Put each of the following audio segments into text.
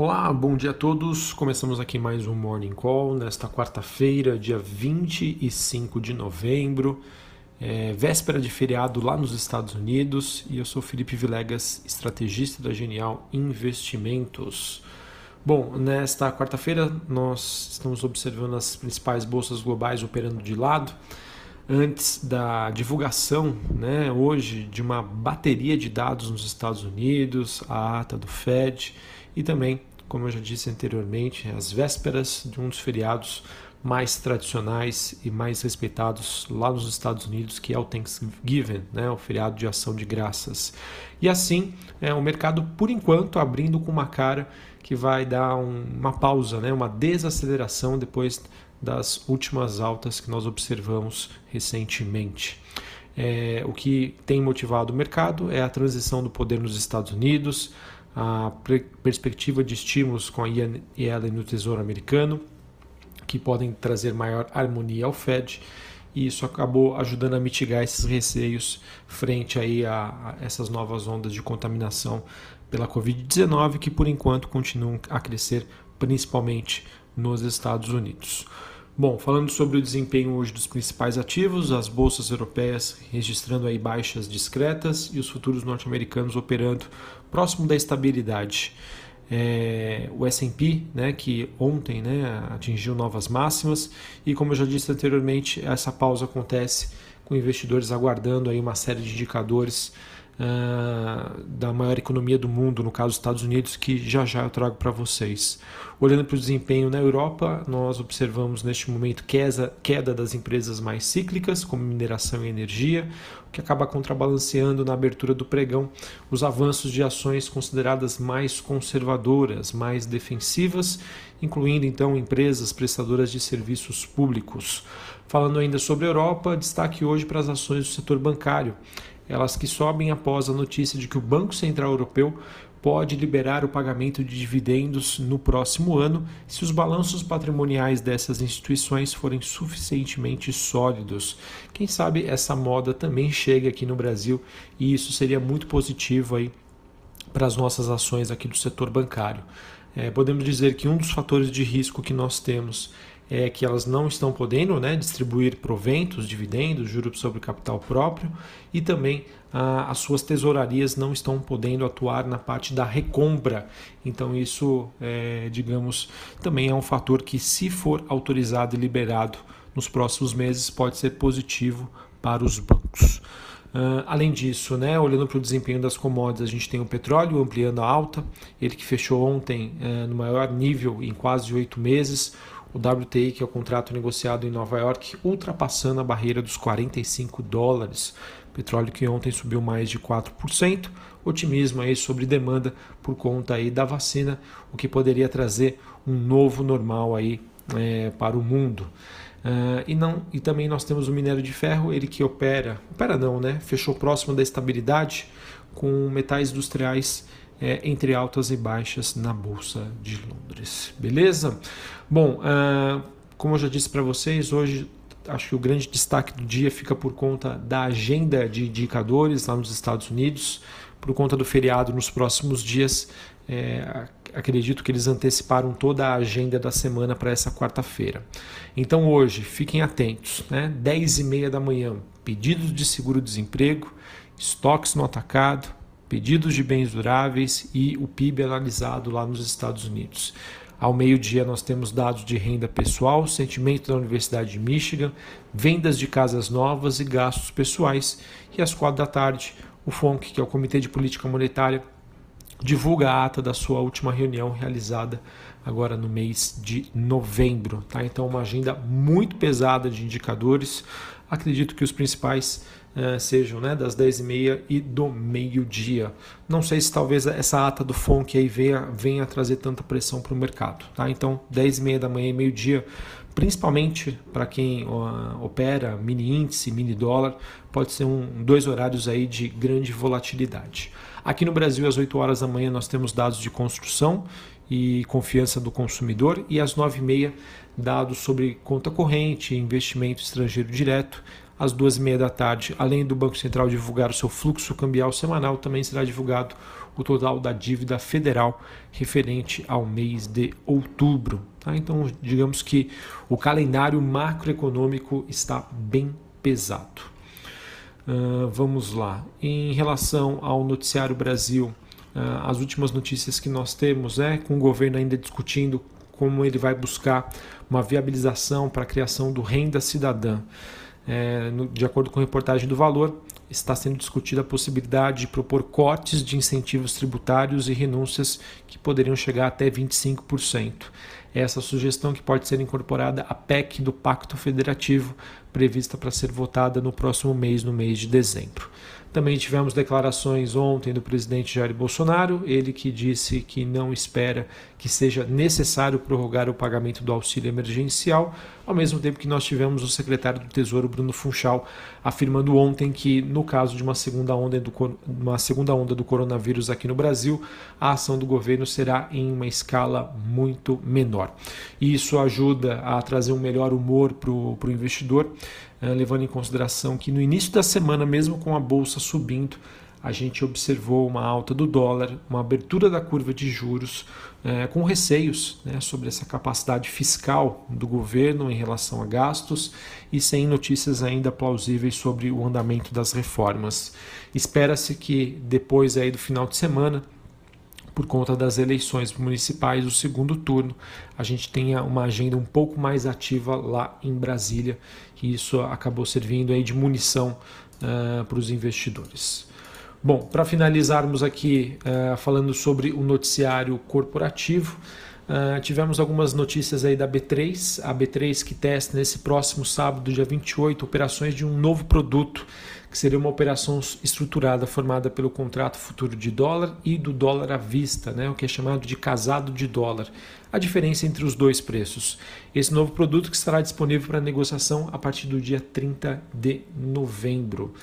Olá, bom dia a todos. Começamos aqui mais um Morning Call nesta quarta-feira, dia 25 de novembro, é, véspera de feriado lá nos Estados Unidos. E eu sou Felipe Vilegas, estrategista da Genial Investimentos. Bom, nesta quarta-feira nós estamos observando as principais bolsas globais operando de lado antes da divulgação, né, hoje, de uma bateria de dados nos Estados Unidos, a ata do Fed e também, como eu já disse anteriormente, as vésperas de um dos feriados mais tradicionais e mais respeitados lá nos Estados Unidos, que é o Thanksgiving, né, o feriado de ação de graças. E assim, é o mercado, por enquanto, abrindo com uma cara que vai dar um, uma pausa, né, uma desaceleração depois das últimas altas que nós observamos recentemente. É, o que tem motivado o mercado é a transição do poder nos Estados Unidos, a perspectiva de estímulos com a Yellen no Tesouro Americano, que podem trazer maior harmonia ao Fed, e isso acabou ajudando a mitigar esses receios frente aí a, a essas novas ondas de contaminação pela Covid-19, que por enquanto continuam a crescer principalmente nos Estados Unidos. Bom, falando sobre o desempenho hoje dos principais ativos, as bolsas europeias registrando aí baixas discretas e os futuros norte-americanos operando próximo da estabilidade. É, o S&P, né, que ontem né, atingiu novas máximas e como eu já disse anteriormente, essa pausa acontece com investidores aguardando aí uma série de indicadores uh, da maior economia do mundo, no caso Estados Unidos, que já já eu trago para vocês. Olhando para o desempenho na Europa, nós observamos neste momento queda, queda das empresas mais cíclicas, como mineração e energia, o que acaba contrabalanceando na abertura do pregão os avanços de ações consideradas mais conservadoras, mais defensivas, incluindo então empresas prestadoras de serviços públicos. Falando ainda sobre a Europa, destaque hoje para as ações do setor bancário elas que sobem após a notícia de que o Banco Central Europeu pode liberar o pagamento de dividendos no próximo ano se os balanços patrimoniais dessas instituições forem suficientemente sólidos. Quem sabe essa moda também chega aqui no Brasil e isso seria muito positivo aí para as nossas ações aqui do setor bancário. É, podemos dizer que um dos fatores de risco que nós temos é que elas não estão podendo né, distribuir proventos, dividendos, juros sobre capital próprio e também ah, as suas tesourarias não estão podendo atuar na parte da recompra. Então, isso, é, digamos, também é um fator que, se for autorizado e liberado nos próximos meses, pode ser positivo para os bancos. Uh, além disso, né, olhando para o desempenho das commodities, a gente tem o petróleo ampliando a alta, ele que fechou ontem uh, no maior nível em quase oito meses o WTI, que é o contrato negociado em Nova York, ultrapassando a barreira dos 45 dólares. Petróleo que ontem subiu mais de 4%. Otimismo aí sobre demanda por conta aí da vacina, o que poderia trazer um novo normal aí é, para o mundo. Uh, e, não, e também nós temos o minério de ferro, ele que opera, opera não, né? Fechou próximo da estabilidade com metais industriais é, entre altas e baixas na Bolsa de Londres. Beleza? Bom, uh, como eu já disse para vocês, hoje acho que o grande destaque do dia fica por conta da agenda de indicadores lá nos Estados Unidos, por conta do feriado nos próximos dias. É, acredito que eles anteciparam toda a agenda da semana para essa quarta-feira. Então hoje, fiquem atentos, né? 10 e meia da manhã, pedidos de seguro-desemprego, estoques no atacado, pedidos de bens duráveis e o PIB analisado lá nos Estados Unidos. Ao meio-dia, nós temos dados de renda pessoal, sentimento da Universidade de Michigan, vendas de casas novas e gastos pessoais. E às quatro da tarde, o FONC, que é o Comitê de Política Monetária, divulga a ata da sua última reunião realizada agora no mês de novembro. Tá? Então, uma agenda muito pesada de indicadores. Acredito que os principais uh, sejam né, das 10h30 e do meio-dia. Não sei se talvez essa ata do FONC aí venha, venha trazer tanta pressão para o mercado. Tá? Então, 10h30 da manhã e meio-dia, principalmente para quem uh, opera mini índice, mini dólar, pode ser um, dois horários aí de grande volatilidade. Aqui no Brasil, às 8 horas da manhã, nós temos dados de construção e confiança do consumidor e às 9h30 dados sobre conta corrente, investimento estrangeiro direto. Às duas e meia da tarde, além do Banco Central divulgar o seu fluxo cambial semanal, também será divulgado o total da dívida federal referente ao mês de outubro. Tá? Então, digamos que o calendário macroeconômico está bem pesado. Uh, vamos lá. Em relação ao Noticiário Brasil, uh, as últimas notícias que nós temos é com o governo ainda discutindo como ele vai buscar uma viabilização para a criação do renda cidadã. É, no, de acordo com a reportagem do Valor, está sendo discutida a possibilidade de propor cortes de incentivos tributários e renúncias que poderiam chegar até 25%. Essa sugestão que pode ser incorporada à PEC do Pacto Federativo, prevista para ser votada no próximo mês, no mês de dezembro. Também tivemos declarações ontem do presidente Jair Bolsonaro, ele que disse que não espera que seja necessário prorrogar o pagamento do auxílio emergencial, ao mesmo tempo que nós tivemos o secretário do Tesouro Bruno Funchal afirmando ontem que no caso de uma segunda onda do, uma segunda onda do coronavírus aqui no Brasil, a ação do governo será em uma escala muito menor. E isso ajuda a trazer um melhor humor para o investidor levando em consideração que no início da semana, mesmo com a bolsa subindo, a gente observou uma alta do dólar, uma abertura da curva de juros, é, com receios né, sobre essa capacidade fiscal do governo em relação a gastos e sem notícias ainda plausíveis sobre o andamento das reformas. Espera-se que depois aí do final de semana por conta das eleições municipais do segundo turno, a gente tenha uma agenda um pouco mais ativa lá em Brasília, e isso acabou servindo aí de munição uh, para os investidores. Bom, para finalizarmos aqui uh, falando sobre o noticiário corporativo, Uh, tivemos algumas notícias aí da B3, a B3 que testa nesse próximo sábado, dia 28, operações de um novo produto que seria uma operação estruturada formada pelo contrato futuro de dólar e do dólar à vista, né, o que é chamado de casado de dólar, a diferença entre os dois preços. Esse novo produto que estará disponível para negociação a partir do dia 30 de novembro.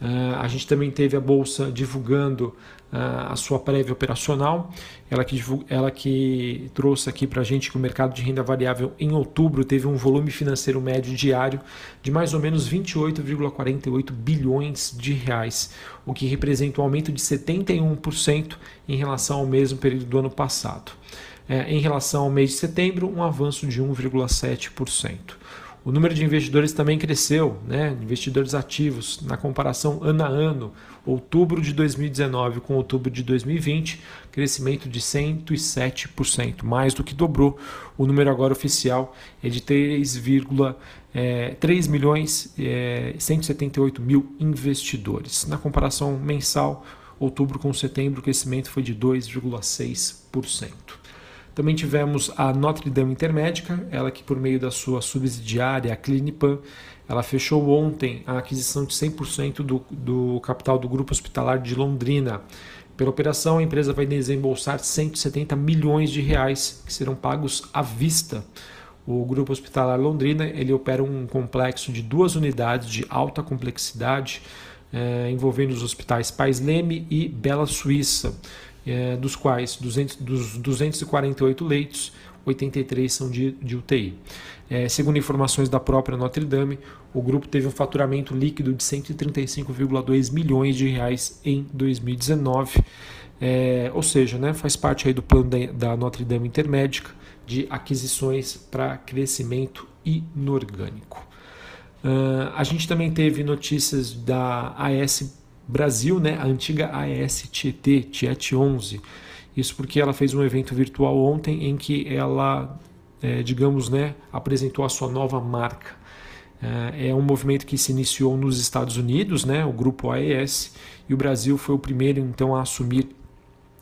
Uh, a gente também teve a Bolsa divulgando a sua prévia operacional, ela que, ela que trouxe aqui para a gente que o mercado de renda variável em outubro teve um volume financeiro médio diário de mais ou menos 28,48 bilhões de reais, o que representa um aumento de 71% em relação ao mesmo período do ano passado. É, em relação ao mês de setembro, um avanço de 1,7%. O número de investidores também cresceu, né? investidores ativos, na comparação ano a ano, outubro de 2019 com outubro de 2020, crescimento de 107%, mais do que dobrou. O número agora oficial é de 3, é, 3 milhões é, 178 mil investidores. Na comparação mensal, outubro com setembro, o crescimento foi de 2,6%. Também tivemos a Notre Dame Intermédica, ela que por meio da sua subsidiária, a Clinipan, ela fechou ontem a aquisição de 100% do, do capital do Grupo Hospitalar de Londrina. Pela operação, a empresa vai desembolsar 170 milhões de reais que serão pagos à vista. O Grupo Hospitalar Londrina ele opera um complexo de duas unidades de alta complexidade, eh, envolvendo os hospitais Pais Leme e Bela Suíça é, dos quais 200, dos 248 leitos, 83 são de, de UTI. É, segundo informações da própria Notre Dame, o grupo teve um faturamento líquido de 135,2 milhões de reais em 2019, é, ou seja, né, faz parte aí do plano da, Notre Dame Intermédica de aquisições para crescimento inorgânico. Uh, a gente também teve notícias da AS Brasil, né, a antiga AES Tietê, Tiet 11. Isso porque ela fez um evento virtual ontem em que ela, é, digamos, né, apresentou a sua nova marca. É, é um movimento que se iniciou nos Estados Unidos, né, o grupo AES, e o Brasil foi o primeiro então a assumir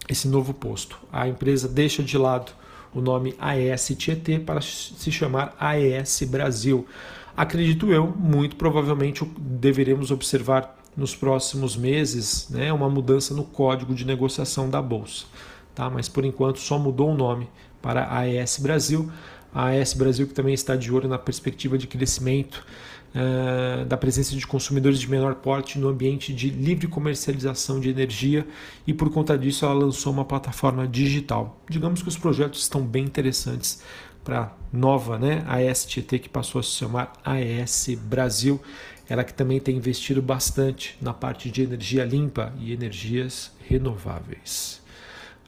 esse novo posto. A empresa deixa de lado o nome AES Tietê para se chamar AES Brasil. Acredito eu, muito provavelmente deveremos observar nos próximos meses né, uma mudança no código de negociação da Bolsa. Tá? Mas por enquanto só mudou o nome para AES Brasil. A AES Brasil que também está de olho na perspectiva de crescimento uh, da presença de consumidores de menor porte no ambiente de livre comercialização de energia e por conta disso ela lançou uma plataforma digital. Digamos que os projetos estão bem interessantes para nova, né, AES Tietê que passou a se chamar AES Brasil ela que também tem investido bastante na parte de energia limpa e energias renováveis.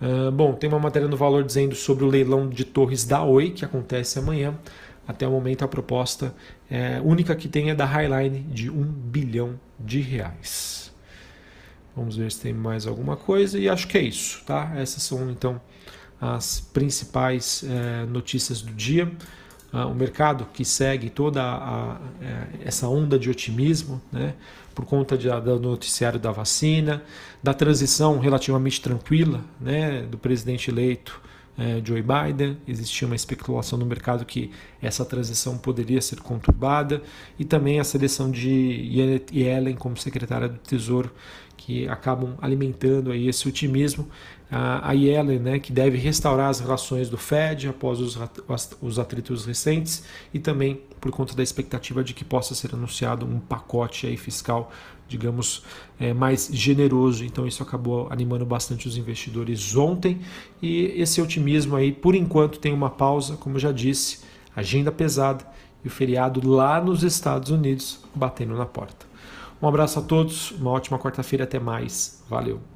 Uh, bom, tem uma matéria no Valor dizendo sobre o leilão de torres da Oi, que acontece amanhã. Até o momento a proposta é, única que tem é da Highline de 1 bilhão de reais. Vamos ver se tem mais alguma coisa e acho que é isso, tá? Essas são então as principais é, notícias do dia. Ah, o mercado que segue toda a, a, é, essa onda de otimismo, né, por conta de, do noticiário da vacina, da transição relativamente tranquila né, do presidente eleito é, Joe Biden. Existia uma especulação no mercado que essa transição poderia ser conturbada e também a seleção de Yellen como secretária do Tesouro que acabam alimentando aí esse otimismo. A Yellen, né, que deve restaurar as relações do Fed após os, os atritos recentes e também por conta da expectativa de que possa ser anunciado um pacote aí fiscal, digamos, é, mais generoso. Então isso acabou animando bastante os investidores ontem e esse otimismo aí, por enquanto, tem uma pausa, como já disse, agenda pesada e o feriado lá nos Estados Unidos batendo na porta. Um abraço a todos, uma ótima quarta-feira, até mais. Valeu!